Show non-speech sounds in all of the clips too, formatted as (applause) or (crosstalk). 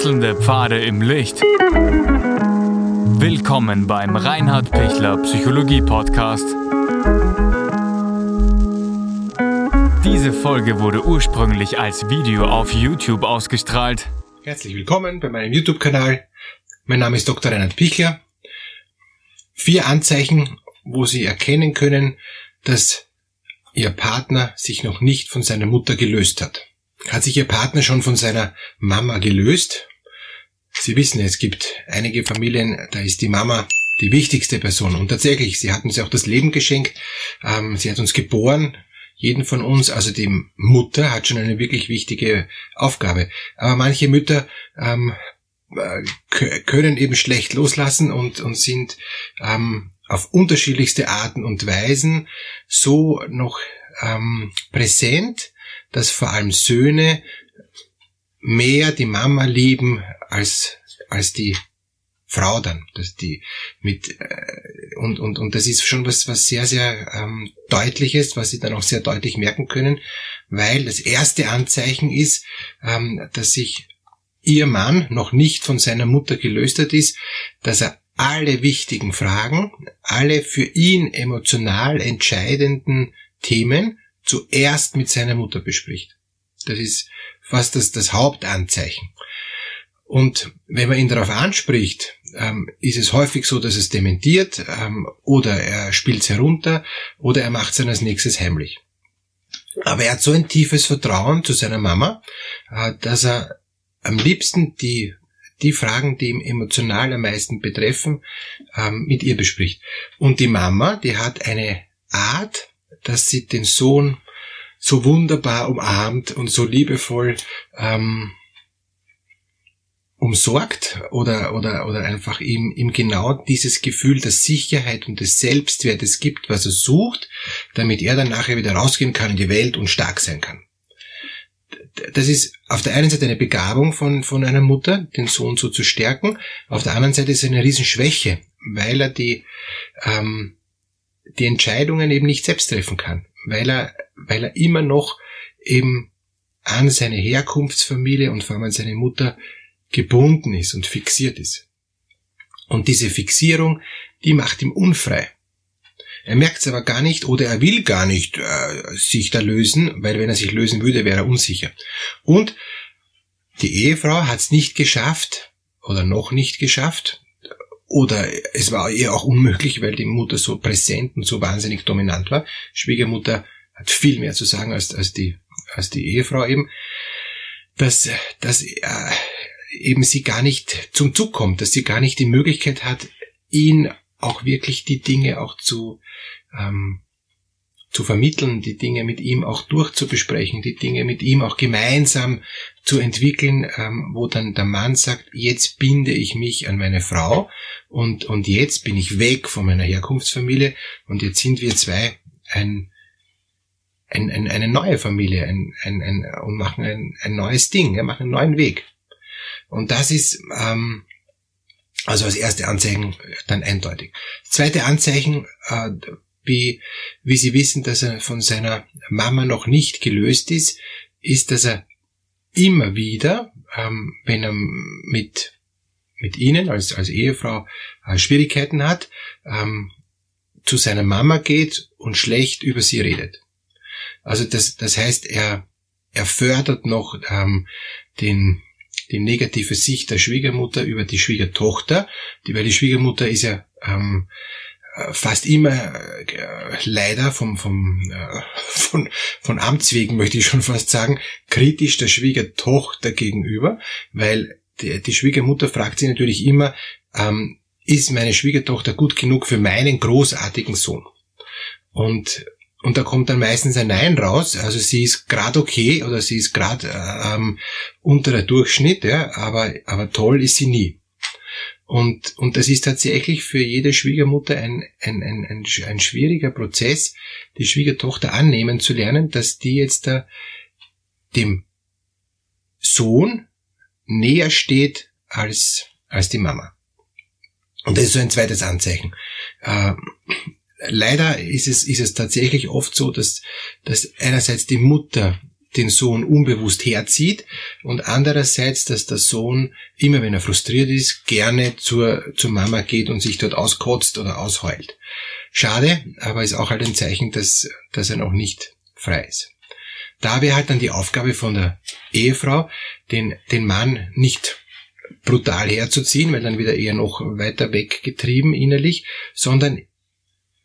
Wechselnde Pfade im Licht. Willkommen beim Reinhard Pichler Psychologie Podcast. Diese Folge wurde ursprünglich als Video auf YouTube ausgestrahlt. Herzlich willkommen bei meinem YouTube-Kanal. Mein Name ist Dr. Reinhard Pichler. Vier Anzeichen, wo Sie erkennen können, dass Ihr Partner sich noch nicht von seiner Mutter gelöst hat. Hat sich Ihr Partner schon von seiner Mama gelöst? Sie wissen, es gibt einige Familien, da ist die Mama die wichtigste Person. Und tatsächlich, sie hat uns ja auch das Leben geschenkt. Ähm, sie hat uns geboren, jeden von uns. Also die Mutter hat schon eine wirklich wichtige Aufgabe. Aber manche Mütter ähm, äh, können eben schlecht loslassen und, und sind ähm, auf unterschiedlichste Arten und Weisen so noch ähm, präsent, dass vor allem Söhne mehr die Mama lieben als, als die Frau dann, dass die mit äh, und und und das ist schon was was sehr sehr ähm, deutliches, was sie dann auch sehr deutlich merken können, weil das erste Anzeichen ist, ähm, dass sich ihr Mann noch nicht von seiner Mutter gelöst hat, ist, dass er alle wichtigen Fragen, alle für ihn emotional entscheidenden Themen zuerst mit seiner Mutter bespricht. Das ist fast das, das Hauptanzeichen. Und wenn man ihn darauf anspricht, ähm, ist es häufig so, dass es dementiert ähm, oder er spielt es herunter oder er macht es dann als nächstes heimlich. Aber er hat so ein tiefes Vertrauen zu seiner Mama, äh, dass er am liebsten die, die Fragen, die ihm emotional am meisten betreffen, ähm, mit ihr bespricht. Und die Mama, die hat eine Art, dass sie den Sohn so wunderbar umarmt und so liebevoll umsorgt oder, oder, oder einfach ihm, ihm genau dieses Gefühl der Sicherheit und des Selbstwertes gibt, was er sucht, damit er dann nachher wieder rausgehen kann in die Welt und stark sein kann. Das ist auf der einen Seite eine Begabung von, von einer Mutter, den Sohn so zu stärken, auf der anderen Seite ist es eine Riesenschwäche, weil er die, ähm, die Entscheidungen eben nicht selbst treffen kann weil er, weil er immer noch eben an seine Herkunftsfamilie und vor allem an seine Mutter gebunden ist und fixiert ist. Und diese Fixierung, die macht ihm unfrei. Er merkt es aber gar nicht oder er will gar nicht äh, sich da lösen, weil wenn er sich lösen würde, wäre er unsicher. Und die Ehefrau hat es nicht geschafft oder noch nicht geschafft, oder es war ihr auch unmöglich, weil die Mutter so präsent und so wahnsinnig dominant war. Schwiegermutter hat viel mehr zu sagen als, als, die, als die Ehefrau eben. Dass, dass äh, eben sie gar nicht zum Zug kommt, dass sie gar nicht die Möglichkeit hat, ihn auch wirklich die Dinge auch zu, ähm, zu vermitteln, die Dinge mit ihm auch durchzubesprechen, die Dinge mit ihm auch gemeinsam zu entwickeln, ähm, wo dann der Mann sagt, jetzt binde ich mich an meine Frau und, und jetzt bin ich weg von meiner Herkunftsfamilie und jetzt sind wir zwei ein, ein, ein, eine neue Familie ein, ein, ein, und machen ein, ein neues Ding, ja, machen einen neuen Weg. Und das ist ähm, also als erste Anzeichen dann eindeutig. Zweite Anzeichen, äh, wie, wie Sie wissen, dass er von seiner Mama noch nicht gelöst ist, ist, dass er immer wieder, ähm, wenn er mit, mit Ihnen als, als Ehefrau äh, Schwierigkeiten hat, ähm, zu seiner Mama geht und schlecht über sie redet. Also das, das heißt, er, er fördert noch ähm, den, die negative Sicht der Schwiegermutter über die Schwiegertochter, die, weil die Schwiegermutter ist ja ähm, fast immer äh, leider vom, vom, äh, (laughs) von, von Amts wegen möchte ich schon fast sagen, kritisch der Schwiegertochter gegenüber, weil die, die Schwiegermutter fragt sie natürlich immer, ähm, ist meine Schwiegertochter gut genug für meinen großartigen Sohn? Und und da kommt dann meistens ein Nein raus. Also sie ist gerade okay oder sie ist gerade ähm, unter der Durchschnitt, ja, aber, aber toll ist sie nie. Und, und das ist tatsächlich für jede Schwiegermutter ein, ein, ein, ein, ein schwieriger Prozess, die Schwiegertochter annehmen zu lernen, dass die jetzt da dem Sohn näher steht als, als die Mama. Und das ist so ein zweites Anzeichen. Äh, leider ist es, ist es tatsächlich oft so, dass, dass einerseits die Mutter den Sohn unbewusst herzieht und andererseits, dass der Sohn immer wenn er frustriert ist, gerne zur, zur Mama geht und sich dort auskotzt oder ausheult. Schade, aber ist auch halt ein Zeichen, dass, dass er noch nicht frei ist. Da wäre halt dann die Aufgabe von der Ehefrau, den, den Mann nicht brutal herzuziehen, weil dann wieder eher noch weiter weggetrieben innerlich, sondern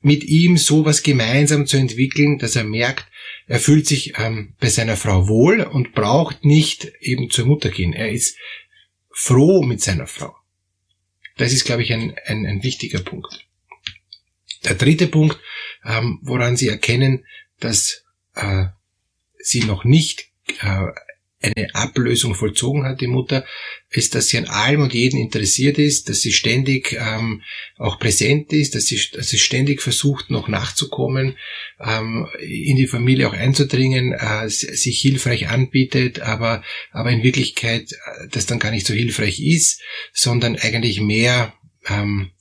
mit ihm sowas gemeinsam zu entwickeln, dass er merkt, er fühlt sich ähm, bei seiner Frau wohl und braucht nicht eben zur Mutter gehen. Er ist froh mit seiner Frau. Das ist, glaube ich, ein, ein, ein wichtiger Punkt. Der dritte Punkt, ähm, woran Sie erkennen, dass äh, Sie noch nicht äh, eine Ablösung vollzogen hat, die Mutter, ist, dass sie an allem und jeden interessiert ist, dass sie ständig ähm, auch präsent ist, dass sie, dass sie ständig versucht, noch nachzukommen, ähm, in die Familie auch einzudringen, äh, sich hilfreich anbietet, aber, aber in Wirklichkeit äh, das dann gar nicht so hilfreich ist, sondern eigentlich mehr ähm,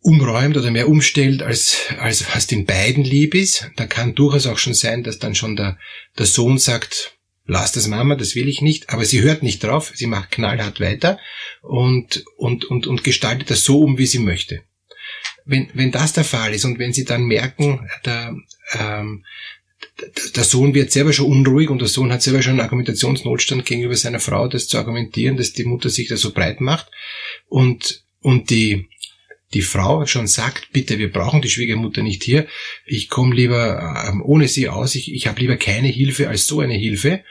umräumt oder mehr umstellt, als, als was den beiden lieb ist. Da kann durchaus auch schon sein, dass dann schon der, der Sohn sagt, lass das Mama, das will ich nicht, aber sie hört nicht drauf, sie macht knallhart weiter und, und, und, und gestaltet das so um, wie sie möchte. Wenn, wenn das der Fall ist und wenn sie dann merken, der, ähm, der Sohn wird selber schon unruhig und der Sohn hat selber schon einen Argumentationsnotstand gegenüber seiner Frau, das zu argumentieren, dass die Mutter sich da so breit macht und, und die, die Frau schon sagt, bitte, wir brauchen die Schwiegermutter nicht hier, ich komme lieber ähm, ohne sie aus, ich, ich habe lieber keine Hilfe als so eine Hilfe,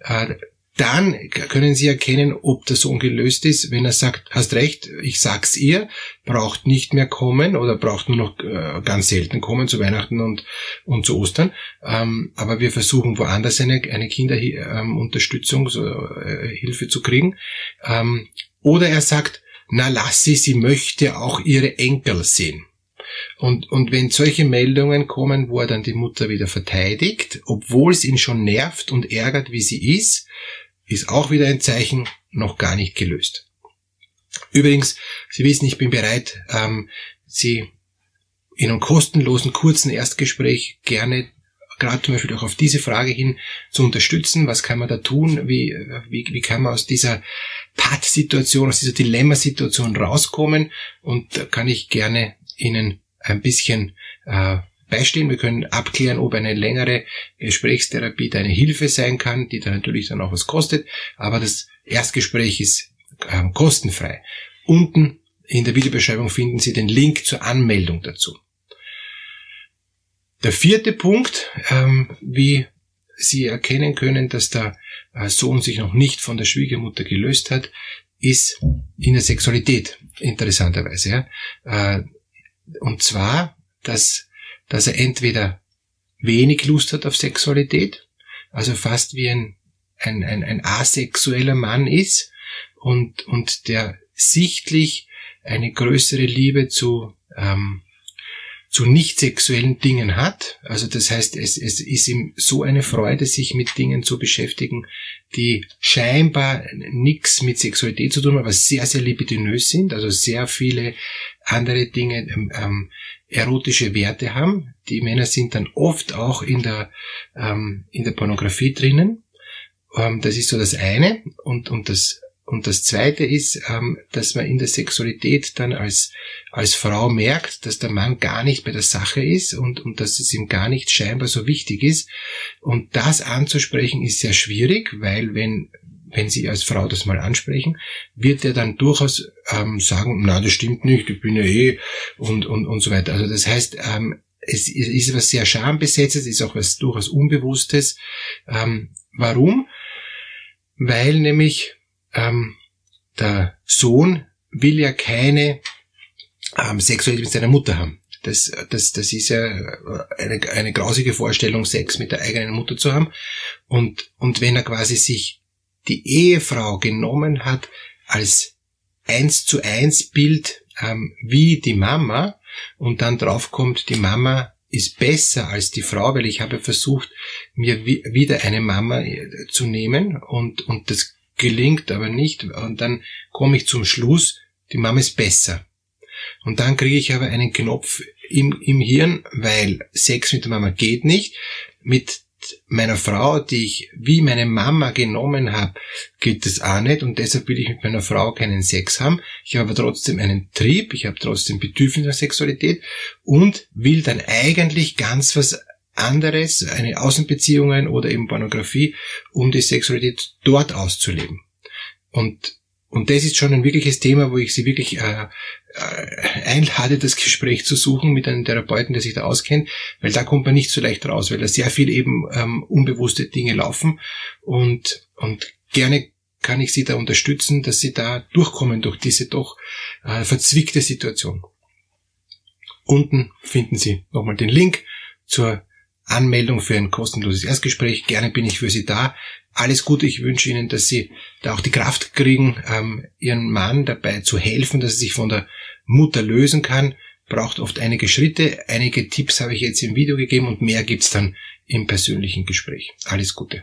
äh, dann können Sie erkennen, ob der Sohn gelöst ist, wenn er sagt, hast recht, ich sag's ihr, braucht nicht mehr kommen oder braucht nur noch äh, ganz selten kommen zu Weihnachten und, und zu Ostern. Ähm, aber wir versuchen woanders eine, eine Kinderunterstützung, so, äh, Hilfe zu kriegen. Ähm, oder er sagt, na lass sie, sie möchte auch ihre Enkel sehen. Und, und wenn solche Meldungen kommen, wo er dann die Mutter wieder verteidigt, obwohl es ihn schon nervt und ärgert, wie sie ist, ist auch wieder ein Zeichen noch gar nicht gelöst. Übrigens, Sie wissen, ich bin bereit, ähm, Sie in einem kostenlosen, kurzen Erstgespräch gerne gerade zum Beispiel auch auf diese Frage hin zu unterstützen. Was kann man da tun? Wie, wie, wie kann man aus dieser Pat-Situation, aus dieser Dilemmasituation rauskommen? Und da kann ich gerne Ihnen ein bisschen äh, beistehen. Wir können abklären, ob eine längere Gesprächstherapie da eine Hilfe sein kann, die dann natürlich dann auch was kostet. Aber das Erstgespräch ist äh, kostenfrei. Unten in der Videobeschreibung finden Sie den Link zur Anmeldung dazu. Der vierte Punkt, ähm, wie Sie erkennen können, dass der äh, Sohn sich noch nicht von der Schwiegermutter gelöst hat, ist in der Sexualität, interessanterweise. Ja. Äh, und zwar, dass, dass er entweder wenig Lust hat auf Sexualität, also fast wie ein, ein, ein, ein asexueller Mann ist und, und der sichtlich eine größere Liebe zu ähm, zu nicht sexuellen Dingen hat. Also das heißt, es, es ist ihm so eine Freude, sich mit Dingen zu beschäftigen, die scheinbar nichts mit Sexualität zu tun haben, aber sehr, sehr libidinös sind, also sehr viele andere Dinge ähm, ähm, erotische Werte haben. Die Männer sind dann oft auch in der, ähm, in der Pornografie drinnen. Ähm, das ist so das eine. Und, und das und das Zweite ist, ähm, dass man in der Sexualität dann als, als Frau merkt, dass der Mann gar nicht bei der Sache ist und, und dass es ihm gar nicht scheinbar so wichtig ist. Und das anzusprechen ist sehr schwierig, weil wenn, wenn Sie als Frau das mal ansprechen, wird er dann durchaus ähm, sagen, na, das stimmt nicht, ich bin ja eh und, und, und so weiter. Also das heißt, ähm, es ist was sehr schambesetztes, ist auch was durchaus Unbewusstes. Ähm, warum? Weil nämlich ähm, der Sohn will ja keine ähm, Sexualität mit seiner Mutter haben. Das, das, das ist ja eine, eine grausige Vorstellung, Sex mit der eigenen Mutter zu haben. Und, und wenn er quasi sich die Ehefrau genommen hat als eins zu eins Bild ähm, wie die Mama und dann draufkommt, die Mama ist besser als die Frau, weil ich habe versucht, mir wieder eine Mama äh, zu nehmen und, und das gelingt aber nicht und dann komme ich zum Schluss, die Mama ist besser. Und dann kriege ich aber einen Knopf im, im Hirn, weil Sex mit der Mama geht nicht. Mit meiner Frau, die ich wie meine Mama genommen habe, geht das auch nicht und deshalb will ich mit meiner Frau keinen Sex haben. Ich habe aber trotzdem einen Trieb, ich habe trotzdem Bedürfnis nach Sexualität und will dann eigentlich ganz was anderes, eine Außenbeziehungen oder eben Pornografie, um die Sexualität dort auszuleben. Und und das ist schon ein wirkliches Thema, wo ich Sie wirklich äh, äh, einlade, das Gespräch zu suchen mit einem Therapeuten, der sich da auskennt, weil da kommt man nicht so leicht raus, weil da sehr viel eben ähm, unbewusste Dinge laufen und, und gerne kann ich Sie da unterstützen, dass Sie da durchkommen durch diese doch äh, verzwickte Situation. Unten finden Sie nochmal den Link zur Anmeldung für ein kostenloses Erstgespräch. Gerne bin ich für Sie da. Alles Gute, ich wünsche Ihnen, dass Sie da auch die Kraft kriegen, ähm, Ihren Mann dabei zu helfen, dass er sich von der Mutter lösen kann. Braucht oft einige Schritte. Einige Tipps habe ich jetzt im Video gegeben und mehr gibt's dann im persönlichen Gespräch. Alles Gute.